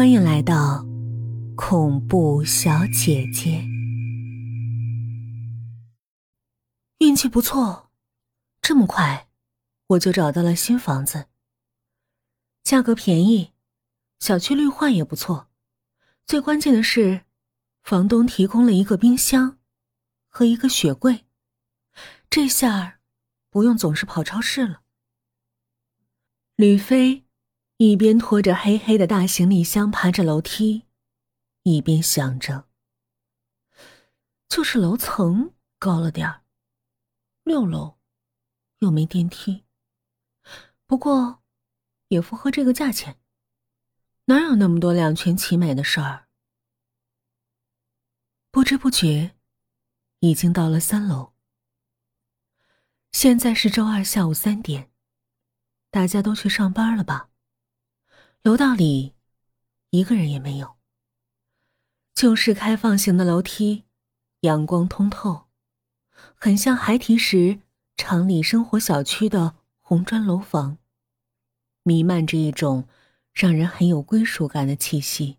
欢迎来到恐怖小姐姐。运气不错，这么快我就找到了新房子，价格便宜，小区绿化也不错，最关键的是，房东提供了一个冰箱和一个雪柜，这下不用总是跑超市了。吕飞。一边拖着黑黑的大行李箱爬着楼梯，一边想着：就是楼层高了点儿，六楼又没电梯。不过，也符合这个价钱，哪有那么多两全其美的事儿？不知不觉，已经到了三楼。现在是周二下午三点，大家都去上班了吧？楼道里，一个人也没有。就是开放型的楼梯，阳光通透，很像孩提时厂里生活小区的红砖楼房，弥漫着一种让人很有归属感的气息。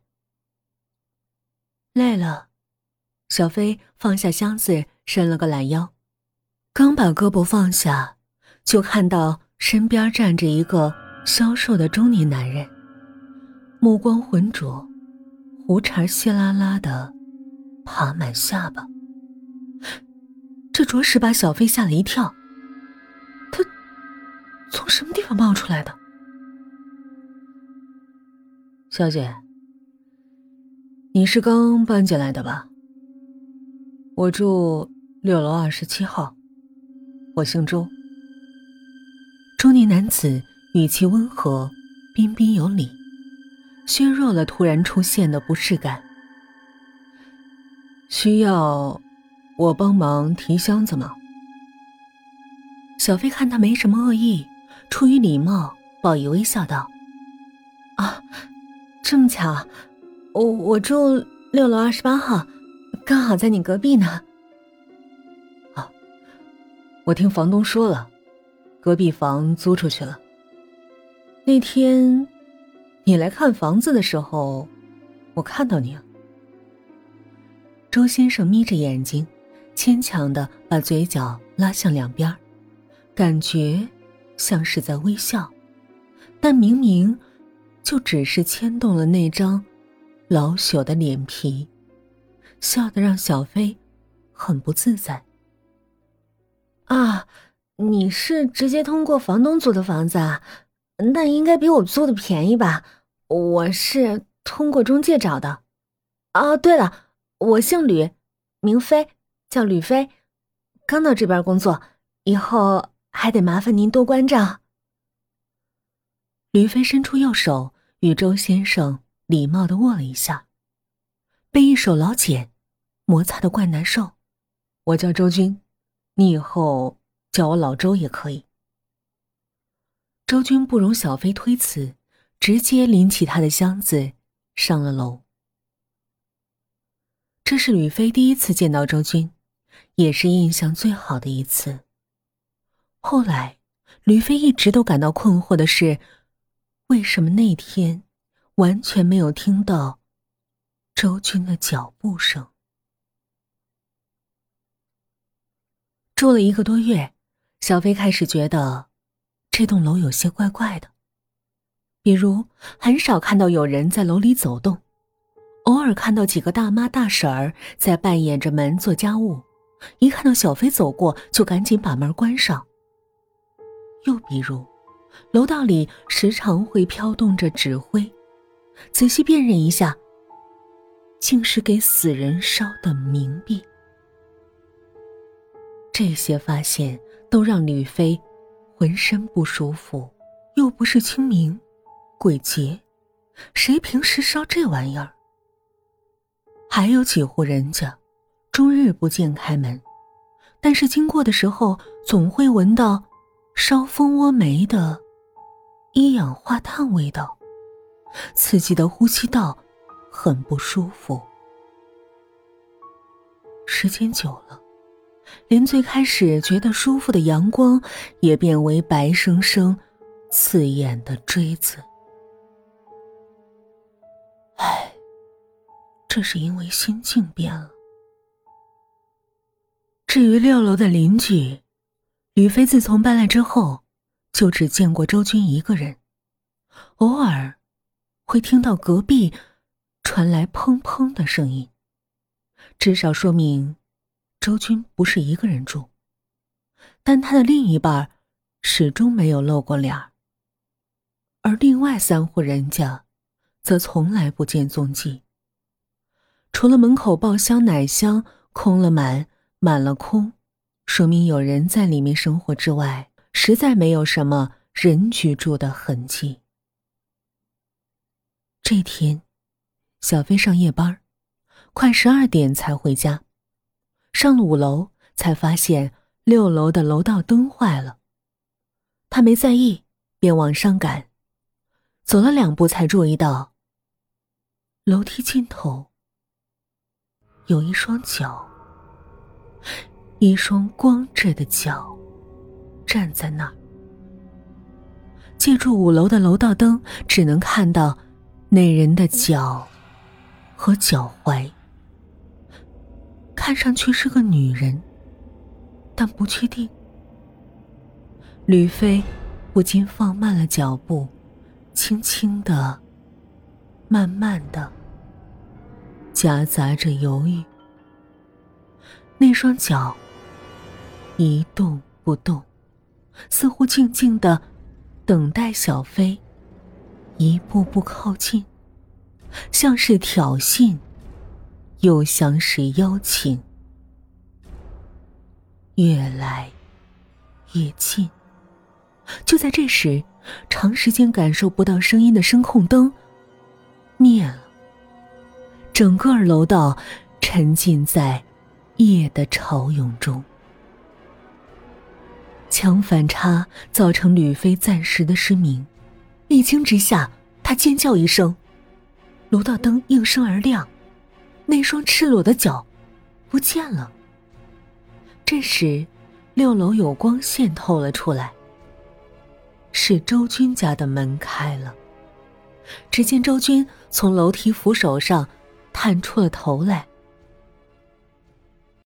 累了，小飞放下箱子，伸了个懒腰，刚把胳膊放下，就看到身边站着一个消瘦的中年男人。目光浑浊，胡茬稀拉拉的爬满下巴，这着实把小飞吓了一跳。他从什么地方冒出来的？小姐，你是刚搬进来的吧？我住六楼二十七号，我姓周。中年男子语气温和，彬彬有礼。削弱了突然出现的不适感。需要我帮忙提箱子吗？小飞看他没什么恶意，出于礼貌，报以微笑道：“啊，这么巧，我我住六楼二十八号，刚好在你隔壁呢。”啊，我听房东说了，隔壁房租出去了。那天。你来看房子的时候，我看到你了。周先生眯着眼睛，牵强的把嘴角拉向两边，感觉像是在微笑，但明明就只是牵动了那张老朽的脸皮，笑得让小飞很不自在。啊，你是直接通过房东租的房子啊？那应该比我租的便宜吧？我是通过中介找的。哦，对了，我姓吕，名飞，叫吕飞，刚到这边工作，以后还得麻烦您多关照。吕飞伸出右手与周先生礼貌的握了一下，被一手老茧摩擦的怪难受。我叫周军，你以后叫我老周也可以。周军不容小飞推辞，直接拎起他的箱子上了楼。这是吕飞第一次见到周军，也是印象最好的一次。后来，吕飞一直都感到困惑的是，为什么那天完全没有听到周军的脚步声？住了一个多月，小飞开始觉得。这栋楼有些怪怪的，比如很少看到有人在楼里走动，偶尔看到几个大妈大婶儿在扮演着门做家务，一看到小飞走过就赶紧把门关上。又比如，楼道里时常会飘动着纸灰，仔细辨认一下，竟是给死人烧的冥币。这些发现都让吕飞。浑身不舒服，又不是清明、鬼节，谁平时烧这玩意儿？还有几户人家，终日不见开门，但是经过的时候总会闻到烧蜂窝煤的一氧化碳味道，刺激的呼吸道很不舒服。时间久了。连最开始觉得舒服的阳光，也变为白生生、刺眼的锥子。唉这是因为心境变了。至于六楼的邻居，吕飞自从搬来之后，就只见过周军一个人，偶尔会听到隔壁传来砰砰的声音，至少说明周军不是一个人住。但他的另一半始终没有露过脸，而另外三户人家则从来不见踪迹。除了门口爆香奶箱空了满。满了空，说明有人在里面生活之外，实在没有什么人居住的痕迹。这天，小飞上夜班，快十二点才回家。上了五楼，才发现六楼的楼道灯坏了。他没在意，便往上赶。走了两步，才注意到楼梯尽头有一双脚。一双光着的脚，站在那儿。借助五楼的楼道灯，只能看到那人的脚和脚踝。看上去是个女人，但不确定。吕飞不禁放慢了脚步，轻轻的、慢慢的，夹杂着犹豫。那双脚。一动不动，似乎静静的等待小飞一步步靠近，像是挑衅，又像是邀请，越来越近。就在这时，长时间感受不到声音的声控灯灭了，整个楼道沉浸在夜的潮涌中。强反差造成吕飞暂时的失明，一惊之下，他尖叫一声，楼道灯应声而亮，那双赤裸的脚不见了。这时，六楼有光线透了出来，是周军家的门开了。只见周军从楼梯扶手上探出了头来，